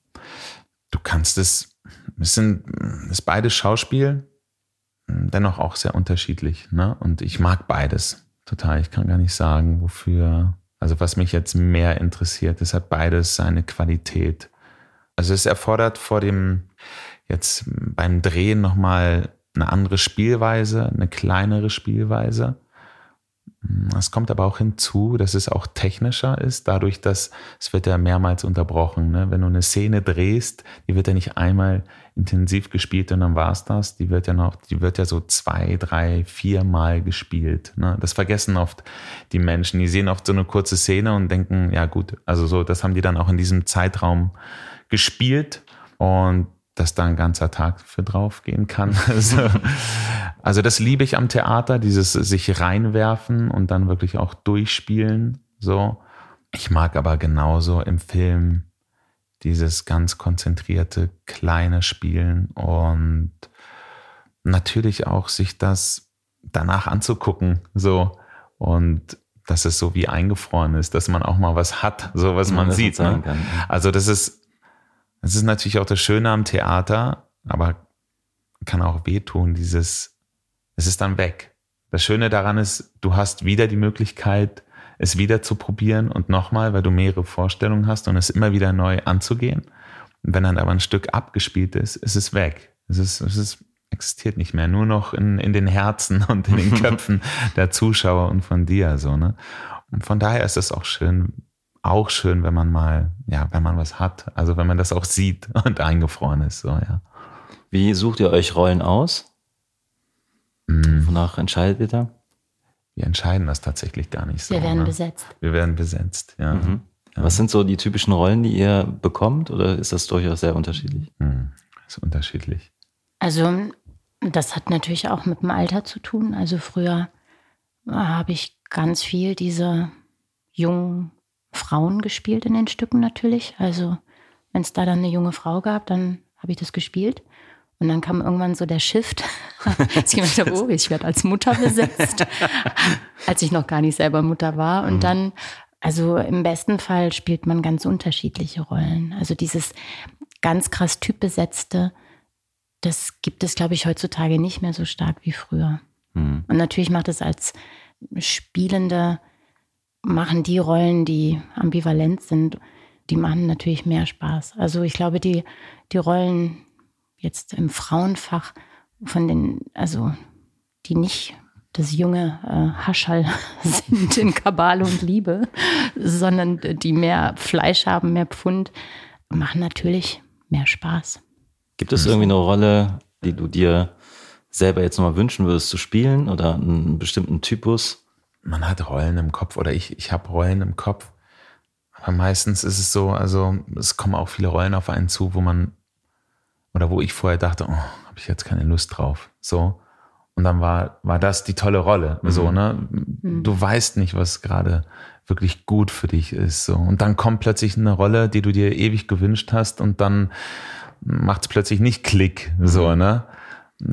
S1: Du kannst es, es sind, es ist beides Schauspiel, dennoch auch sehr unterschiedlich. Ne? Und ich mag beides total. Ich kann gar nicht sagen, wofür also was mich jetzt mehr interessiert, es hat beides seine Qualität. Also es erfordert vor dem jetzt beim Drehen nochmal eine andere Spielweise, eine kleinere Spielweise. Es kommt aber auch hinzu, dass es auch technischer ist, dadurch, dass es wird ja mehrmals unterbrochen. Ne? Wenn du eine Szene drehst, die wird ja nicht einmal intensiv gespielt und dann war's das. Die wird ja noch, die wird ja so zwei, drei, vier Mal gespielt. Ne? Das vergessen oft die Menschen. Die sehen oft so eine kurze Szene und denken, ja gut, also so, das haben die dann auch in diesem Zeitraum gespielt und dass da ein ganzer Tag für drauf gehen kann. Also, also das liebe ich am Theater, dieses sich reinwerfen und dann wirklich auch durchspielen. So. Ich mag aber genauso im Film dieses ganz konzentrierte kleine Spielen und natürlich auch sich das danach anzugucken, so und dass es so wie eingefroren ist, dass man auch mal was hat, so was ja, man sieht. Ne? Also das ist, das ist natürlich auch das Schöne am Theater, aber kann auch wehtun, dieses, es ist dann weg. Das Schöne daran ist, du hast wieder die Möglichkeit, es wieder zu probieren und nochmal, weil du mehrere Vorstellungen hast und es immer wieder neu anzugehen. Und wenn dann aber ein Stück abgespielt ist, ist es weg. Es ist, es ist, existiert nicht mehr, nur noch in, in den Herzen und in den Köpfen der Zuschauer und von dir, so, ne? Und von daher ist es auch schön, auch schön, wenn man mal, ja, wenn man was hat. Also wenn man das auch sieht und eingefroren ist, so, ja.
S2: Wie sucht ihr euch Rollen aus? Mm. Wonach entscheidet ihr da?
S1: Wir entscheiden das tatsächlich gar nicht so.
S3: Wir werden ne? besetzt.
S1: Wir werden besetzt, ja. Mhm.
S2: ja. Was sind so die typischen Rollen, die ihr bekommt oder ist das durchaus sehr unterschiedlich?
S1: Mhm. Ist unterschiedlich.
S3: Also das hat natürlich auch mit dem Alter zu tun. Also früher habe ich ganz viel diese jungen Frauen gespielt in den Stücken natürlich. Also wenn es da dann eine junge Frau gab, dann habe ich das gespielt. Und dann kam irgendwann so der Shift, dass ich gedacht habe, oh, ich werde als Mutter besetzt, als ich noch gar nicht selber Mutter war. Und mhm. dann, also im besten Fall spielt man ganz unterschiedliche Rollen. Also dieses ganz krass typbesetzte, das gibt es, glaube ich, heutzutage nicht mehr so stark wie früher. Mhm. Und natürlich macht es als Spielende, machen die Rollen, die ambivalent sind, die machen natürlich mehr Spaß. Also ich glaube, die, die Rollen, jetzt im Frauenfach von den, also die nicht das junge äh, Haschall sind in Kabale und Liebe, sondern die mehr Fleisch haben, mehr Pfund, machen natürlich mehr Spaß.
S2: Gibt es irgendwie eine Rolle, die du dir selber jetzt nochmal wünschen würdest zu spielen oder einen bestimmten Typus?
S1: Man hat Rollen im Kopf oder ich, ich habe Rollen im Kopf. Aber meistens ist es so, also es kommen auch viele Rollen auf einen zu, wo man oder wo ich vorher dachte, oh, habe ich jetzt keine Lust drauf. So. Und dann war, war das die tolle Rolle. Mhm. So, ne? Mhm. Du weißt nicht, was gerade wirklich gut für dich ist. So. Und dann kommt plötzlich eine Rolle, die du dir ewig gewünscht hast und dann macht es plötzlich nicht Klick. So, mhm. ne?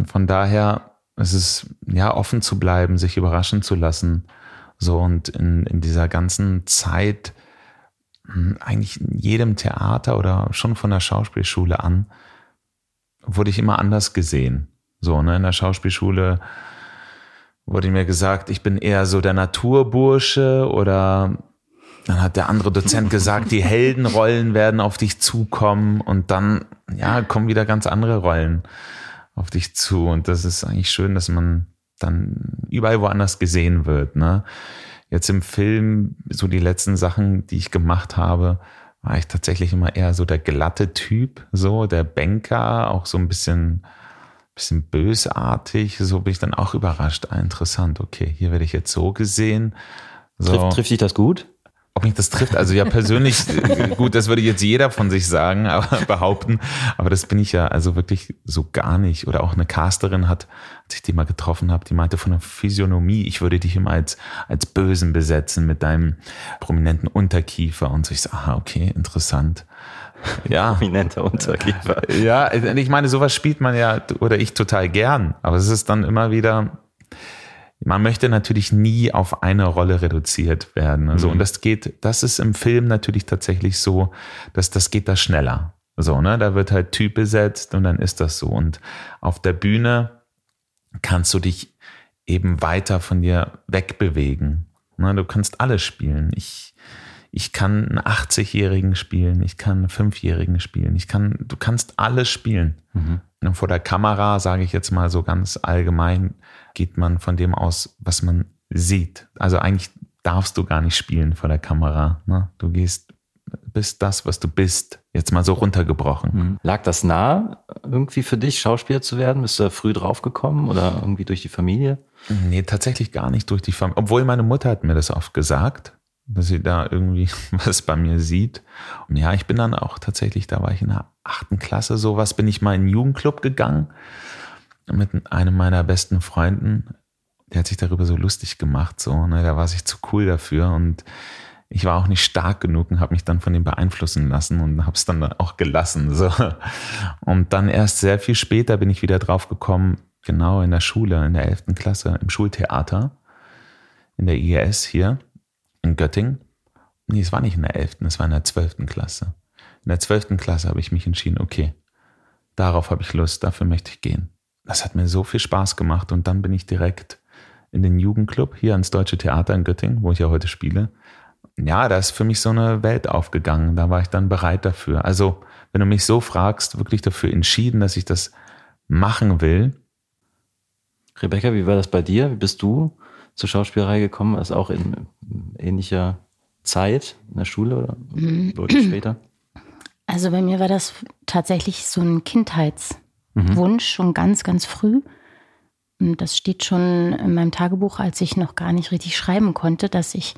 S1: Von daher ist es ja offen zu bleiben, sich überraschen zu lassen. So und in, in dieser ganzen Zeit, hm, eigentlich in jedem Theater oder schon von der Schauspielschule an, wurde ich immer anders gesehen. So, ne, in der Schauspielschule wurde mir gesagt, ich bin eher so der Naturbursche oder dann hat der andere Dozent gesagt, die Heldenrollen werden auf dich zukommen und dann, ja, kommen wieder ganz andere Rollen auf dich zu und das ist eigentlich schön, dass man dann überall woanders gesehen wird, ne? Jetzt im Film, so die letzten Sachen, die ich gemacht habe, war ich tatsächlich immer eher so der glatte Typ, so der Banker, auch so ein bisschen, bisschen bösartig. So bin ich dann auch überrascht. Ah, interessant, okay, hier werde ich jetzt so gesehen. So.
S2: Trifft, trifft dich das gut?
S1: Ob mich das trifft, also ja persönlich, gut, das würde jetzt jeder von sich sagen, aber behaupten, aber das bin ich ja also wirklich so gar nicht. Oder auch eine Casterin hat, als ich die mal getroffen habe, die meinte von der Physiognomie, ich würde dich immer als, als Bösen besetzen mit deinem prominenten Unterkiefer und so. Ich so, aha, okay, interessant.
S2: Ja. Prominenter Unterkiefer.
S1: Ja, ich meine, sowas spielt man ja, oder ich total gern, aber es ist dann immer wieder, man möchte natürlich nie auf eine Rolle reduziert werden. Also, mhm. und das geht, das ist im Film natürlich tatsächlich so, dass das geht da schneller. So, ne, da wird halt Typ besetzt und dann ist das so. Und auf der Bühne kannst du dich eben weiter von dir wegbewegen. Ne, du kannst alles spielen. Ich, ich kann einen 80-Jährigen spielen, ich kann einen 5-Jährigen spielen, ich kann, du kannst alles spielen. Mhm. Und vor der Kamera, sage ich jetzt mal so ganz allgemein, geht man von dem aus, was man sieht. Also eigentlich darfst du gar nicht spielen vor der Kamera. Ne? Du gehst, bist das, was du bist. Jetzt mal so runtergebrochen.
S2: Mhm. Lag das nah, irgendwie für dich, Schauspieler zu werden? Bist du da früh draufgekommen oder irgendwie durch die Familie?
S1: Nee, tatsächlich gar nicht durch die Familie. Obwohl meine Mutter hat mir das oft gesagt, dass sie da irgendwie was bei mir sieht. Und ja, ich bin dann auch tatsächlich, da war ich in der achten Klasse, sowas, bin ich mal in den Jugendclub gegangen mit einem meiner besten Freunden, der hat sich darüber so lustig gemacht, so, ne, da war sich zu cool dafür und ich war auch nicht stark genug und habe mich dann von ihm beeinflussen lassen und habe es dann auch gelassen. So. Und dann erst sehr viel später bin ich wieder drauf gekommen, genau in der Schule, in der 11. Klasse, im Schultheater, in der IES hier in Göttingen. Nee, es war nicht in der 11., es war in der 12. Klasse. In der 12. Klasse habe ich mich entschieden, okay, darauf habe ich Lust, dafür möchte ich gehen das hat mir so viel Spaß gemacht und dann bin ich direkt in den Jugendclub hier ans Deutsche Theater in Göttingen, wo ich ja heute spiele. Ja, da ist für mich so eine Welt aufgegangen. Da war ich dann bereit dafür. Also, wenn du mich so fragst, wirklich dafür entschieden, dass ich das machen will.
S2: Rebecca, wie war das bei dir? Wie bist du zur Schauspielerei gekommen? Das auch in ähnlicher Zeit in der Schule oder mhm. später?
S3: Also bei mir war das tatsächlich so ein Kindheits- mhm. Wunsch schon ganz, ganz früh. Und das steht schon in meinem Tagebuch, als ich noch gar nicht richtig schreiben konnte, dass ich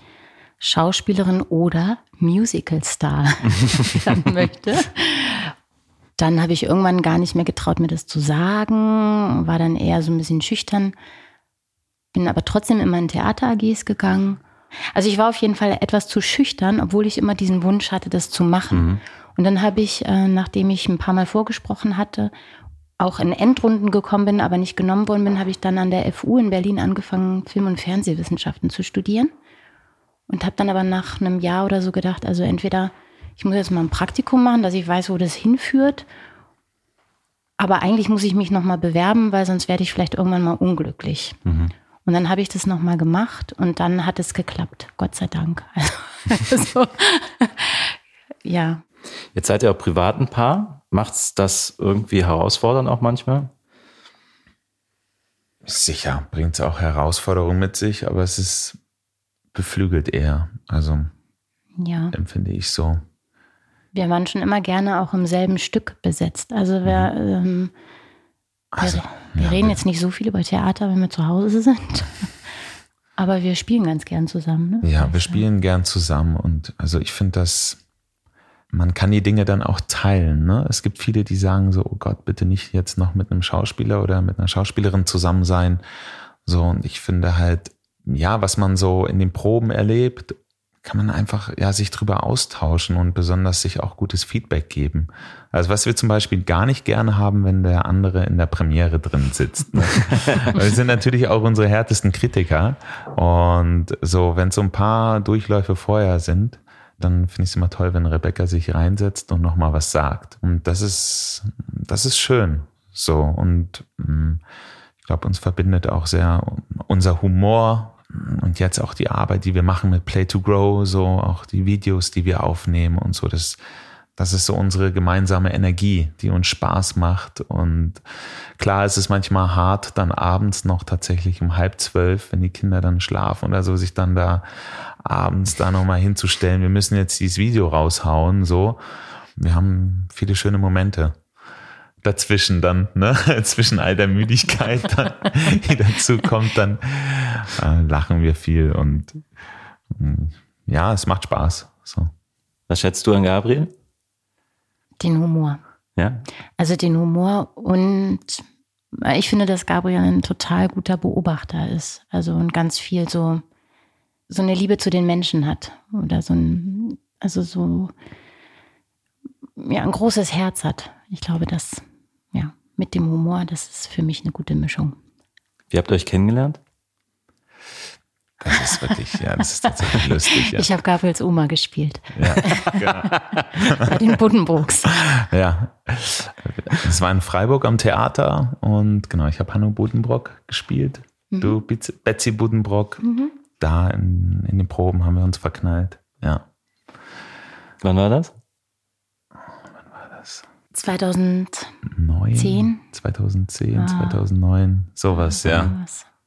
S3: Schauspielerin oder Musicalstar werden möchte. Dann habe ich irgendwann gar nicht mehr getraut, mir das zu sagen, war dann eher so ein bisschen schüchtern, bin aber trotzdem in meinen Theater-AGs gegangen. Also ich war auf jeden Fall etwas zu schüchtern, obwohl ich immer diesen Wunsch hatte, das zu machen. Mhm. Und dann habe ich, äh, nachdem ich ein paar Mal vorgesprochen hatte auch in Endrunden gekommen bin, aber nicht genommen worden bin, habe ich dann an der FU in Berlin angefangen, Film- und Fernsehwissenschaften zu studieren. Und habe dann aber nach einem Jahr oder so gedacht, also entweder ich muss jetzt mal ein Praktikum machen, dass ich weiß, wo das hinführt. Aber eigentlich muss ich mich nochmal bewerben, weil sonst werde ich vielleicht irgendwann mal unglücklich. Mhm. Und dann habe ich das nochmal gemacht und dann hat es geklappt. Gott sei Dank. Also, ja.
S2: Jetzt seid ihr auch privat ein Paar. Macht's das irgendwie herausfordernd auch manchmal?
S1: Sicher, bringt es auch Herausforderungen mit sich, aber es ist beflügelt eher. Also ja. empfinde ich so.
S3: Wir waren schon immer gerne auch im selben Stück besetzt. Also wir, mhm. ähm, also, wir, wir ja, reden jetzt nicht so viel über Theater, wenn wir zu Hause sind. Aber wir spielen ganz gern zusammen.
S1: Ne? Ja, wir spielen gern zusammen und also ich finde das man kann die Dinge dann auch teilen. Ne? Es gibt viele, die sagen so, oh Gott, bitte nicht jetzt noch mit einem Schauspieler oder mit einer Schauspielerin zusammen sein. So, und ich finde halt, ja, was man so in den Proben erlebt, kann man einfach ja sich drüber austauschen und besonders sich auch gutes Feedback geben. Also was wir zum Beispiel gar nicht gerne haben, wenn der andere in der Premiere drin sitzt. Ne? wir sind natürlich auch unsere härtesten Kritiker und so, wenn so ein paar Durchläufe vorher sind, dann finde ich es immer toll, wenn Rebecca sich reinsetzt und nochmal was sagt. Und das ist, das ist schön. So. Und mm, ich glaube, uns verbindet auch sehr unser Humor und jetzt auch die Arbeit, die wir machen mit Play to Grow, so auch die Videos, die wir aufnehmen und so. Das, das ist so unsere gemeinsame Energie, die uns Spaß macht. Und klar ist es manchmal hart, dann abends noch tatsächlich um halb zwölf, wenn die Kinder dann schlafen oder so, sich dann da abends da nochmal hinzustellen. Wir müssen jetzt dieses Video raushauen, so. Wir haben viele schöne Momente dazwischen dann, ne, zwischen all der Müdigkeit, dann, die dazu kommt, dann äh, lachen wir viel und mm, ja, es macht Spaß. So.
S2: Was schätzt du an Gabriel?
S3: Den Humor.
S2: Ja.
S3: Also den Humor und ich finde, dass Gabriel ein total guter Beobachter ist. Also und ganz viel so, so eine Liebe zu den Menschen hat. Oder so ein, also so, ja, ein großes Herz hat. Ich glaube, dass, ja, mit dem Humor, das ist für mich eine gute Mischung.
S2: Wie habt ihr euch kennengelernt?
S1: Das ist wirklich, ja, das ist tatsächlich lustig. Ja.
S3: Ich habe Gabriels Oma gespielt.
S1: Ja, genau.
S3: Bei den Buddenbrooks.
S1: ja. Es war in Freiburg am Theater und genau, ich habe Hanno Buddenbrock gespielt. Du, Betsy Buddenbrock. Da in, in den Proben haben wir uns verknallt. Ja.
S2: Wann war das?
S3: 2000.
S1: Neun,
S3: Zehn?
S1: 2010,
S3: Ah.
S1: 2009, sowas, ja.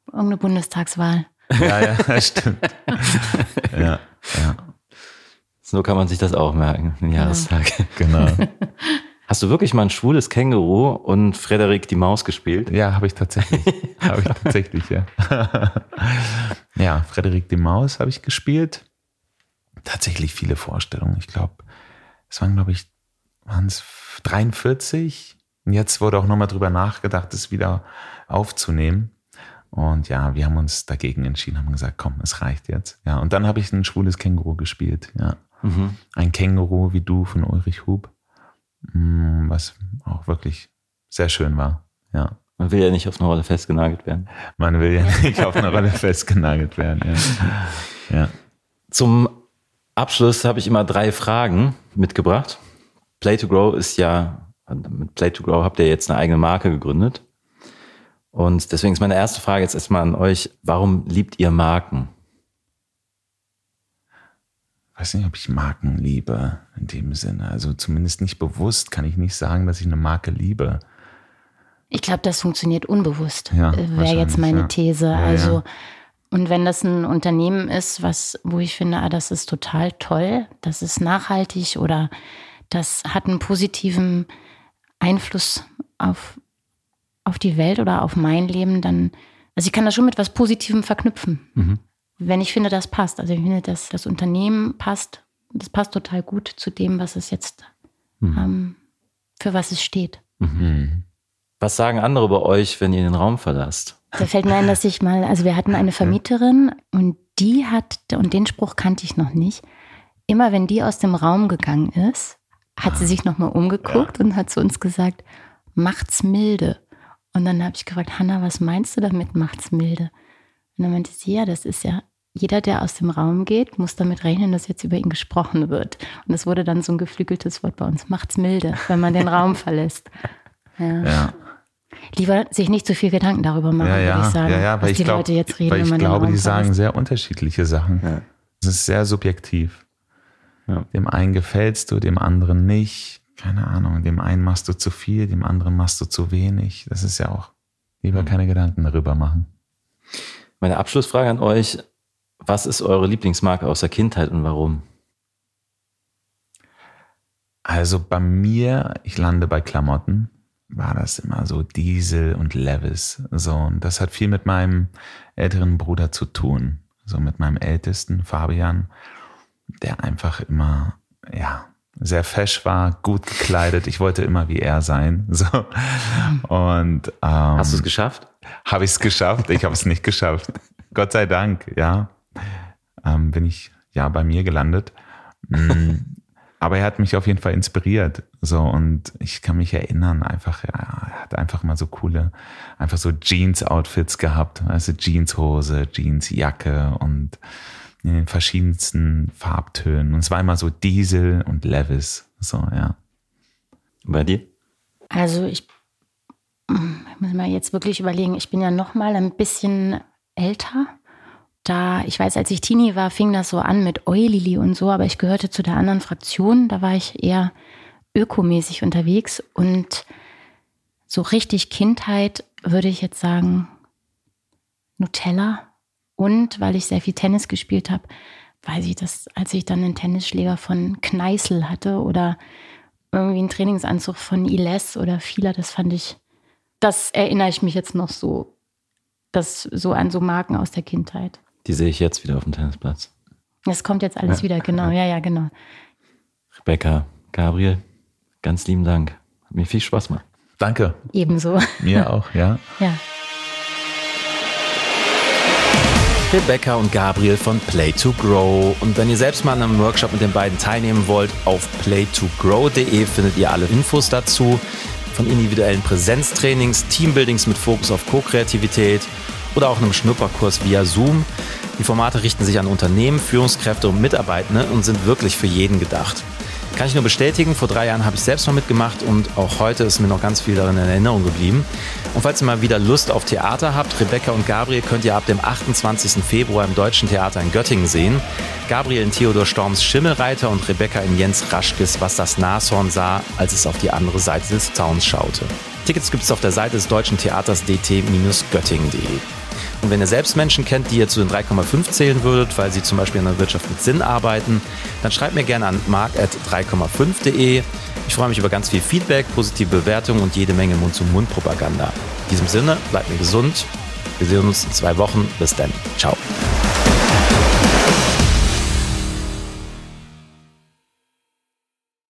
S3: Irgendeine Bundestagswahl.
S1: Ja, ja, stimmt. Ja, ja,
S2: So kann man sich das auch merken, den Jahrestag.
S1: genau.
S2: Hast du wirklich mal ein schwules Känguru und Frederik die Maus gespielt?
S1: Ja, habe ich tatsächlich. habe ich tatsächlich, ja. ja, Frederik die Maus habe ich gespielt. Tatsächlich viele Vorstellungen. Ich glaube, es waren, glaube ich, waren es 43. Und jetzt wurde auch nochmal drüber nachgedacht, es wieder aufzunehmen. Und ja, wir haben uns dagegen entschieden, haben gesagt, komm, es reicht jetzt. Ja, und dann habe ich ein schwules Känguru gespielt, ja.
S2: Mhm.
S1: Ein Känguru wie du von Ulrich Hub. Mm, Was auch wirklich sehr schön war, ja.
S2: Man will ja nicht auf eine Rolle festgenagelt werden.
S1: Man will ja nicht auf eine Rolle festgenagelt werden. Ja. ja.
S2: Zum Abschluss habe ich immer drei Fragen mitgebracht. Play to Grow ist ja, mit Play to Grow habt ihr jetzt eine eigene Marke gegründet. Und deswegen ist meine erste Frage jetzt erstmal an euch, warum liebt ihr Marken?
S1: weiß nicht, ob ich Marken liebe in dem Sinne. Also zumindest nicht bewusst kann ich nicht sagen, dass ich eine Marke liebe.
S3: Ich glaube, das funktioniert unbewusst,
S1: Ja,
S3: äh, wäre jetzt meine
S1: ja.
S3: These.
S1: Ja,
S3: also,
S1: ja.
S3: und wenn das ein Unternehmen ist, was, wo ich finde, ah, das ist total toll, das ist nachhaltig oder das hat einen positiven Einfluss auf, auf die Welt oder auf mein Leben, dann, also ich kann das schon mit was Positivem verknüpfen. Wenn ich finde, das passt. Also ich finde, dass das Unternehmen passt, das passt total gut zu dem, was es jetzt, ähm, für was es steht.
S2: Was sagen andere bei euch, wenn ihr den Raum verlasst?
S3: Da fällt mir ein, dass ich mal, also wir hatten eine Vermieterin und die hat, und den Spruch kannte ich noch nicht, immer wenn die aus dem Raum gegangen ist, hat sie sich nochmal umgeguckt und hat zu uns gesagt, macht's milde. Und dann habe ich gefragt, Hanna, was meinst du damit, macht's milde? Und dann meinte sie, ja, das ist ja, jeder, der aus dem Raum geht, muss damit rechnen, dass jetzt über ihn gesprochen wird. Und es wurde dann so ein geflügeltes Wort bei uns, macht's milde, wenn man den Raum verlässt. Ja.
S1: Ja,
S3: Lieber sich nicht zu viel Gedanken darüber machen,
S1: ja,
S3: würde
S1: ja,
S3: ich sagen,
S1: ja, ja,
S3: was
S1: weil ich
S3: die
S1: glaube,
S3: Leute jetzt reden,
S1: weil
S3: wenn
S1: ich
S3: man
S1: glaube,
S3: den Raum
S1: die sagen
S3: verlässt.
S1: sehr unterschiedliche Sachen.
S2: Ja.
S1: Es ist sehr subjektiv.
S2: Ja.
S1: Dem einen gefällst du, dem anderen nicht. Keine Ahnung. Dem einen machst du zu viel, dem anderen machst du zu wenig. Das ist ja auch lieber keine Gedanken darüber machen.
S2: Meine Abschlussfrage an euch, was ist eure Lieblingsmarke aus der Kindheit und warum?
S1: Also bei mir, ich lande bei Klamotten, war das immer so Diesel und Levis. So, und das hat viel mit meinem älteren Bruder zu tun. So mit meinem ältesten, Fabian, der einfach immer, ja, sehr fesch war, gut gekleidet. Ich wollte immer wie er sein. So. Und ähm,
S2: Hast du es geschafft?
S1: habe ich es geschafft? Ich habe es nicht geschafft. Gott sei Dank, ja. Ähm, bin ich ja bei mir gelandet. Mm, Aber er hat mich auf jeden Fall inspiriert. So, und ich kann mich erinnern, einfach, ja, er hat einfach mal so coole, einfach so Jeans-Outfits gehabt. Jeanshose, Jeansjacke und in den verschiedensten Farbtönen. Und es war immer so Diesel und Levis. So, ja.
S2: Und Bei dir?
S3: Also ich, ich muss mal jetzt wirklich überlegen, ich bin ja noch mal ein bisschen älter. Da, ich weiß, als ich Teenie war, fing das so an mit Eulili und so, aber ich gehörte zu der anderen Fraktion. Da war ich eher ökomäßig unterwegs und so richtig Kindheit würde ich jetzt sagen Nutella. Und weil ich sehr viel Tennis gespielt habe, weiß ich das, als ich dann einen Tennisschläger von Kneißl hatte oder irgendwie einen Trainingsanzug von Iles oder Fila, das fand ich, das erinnere ich mich jetzt noch so, das so an so Marken aus der Kindheit.
S2: Die sehe ich jetzt wieder auf dem Tennisplatz.
S3: Es kommt jetzt alles ja. wieder, genau, ja, ja, genau.
S2: Rebecca, Gabriel, ganz lieben Dank. Hat mir viel Spaß gemacht.
S1: Danke.
S3: Ebenso.
S1: Mir auch, ja.
S3: Ja.
S2: Rebecca und Gabriel von Play to Grow. Und wenn ihr selbst mal an einem Workshop mit den beiden teilnehmen wollt, auf playtogrow.de findet ihr alle Infos dazu. Von individuellen Präsenztrainings, Teambuildings mit Fokus auf Co-Kreativität oder auch einem Schnupperkurs via Zoom. Die Formate richten sich an Unternehmen, Führungskräfte und Mitarbeitende und sind wirklich für jeden gedacht. Kann ich nur bestätigen, vor drei Jahren habe ich selbst mal mitgemacht und auch heute ist mir noch ganz viel darin in Erinnerung geblieben. Und falls ihr mal wieder Lust auf Theater habt, Rebecca und Gabriel könnt ihr ab dem 28. Februar im Deutschen Theater in Göttingen sehen. Gabriel in Theodor Storms Schimmelreiter und Rebecca in Jens Raschkes Was das Nashorn sah, als es auf die andere Seite des Zauns schaute. Tickets gibt es auf der Seite des Deutschen Theaters dt-göttingen.de. Und wenn ihr selbst Menschen kennt, die ihr zu den 3,5 zählen würdet, weil sie zum Beispiel in der Wirtschaft mit Sinn arbeiten, dann schreibt mir gerne an mark.3,5.de. Ich freue mich über ganz viel Feedback, positive Bewertungen und jede Menge Mund-zu-Mund-Propaganda. In diesem Sinne, bleibt mir gesund. Wir sehen uns in zwei Wochen. Bis dann. Ciao.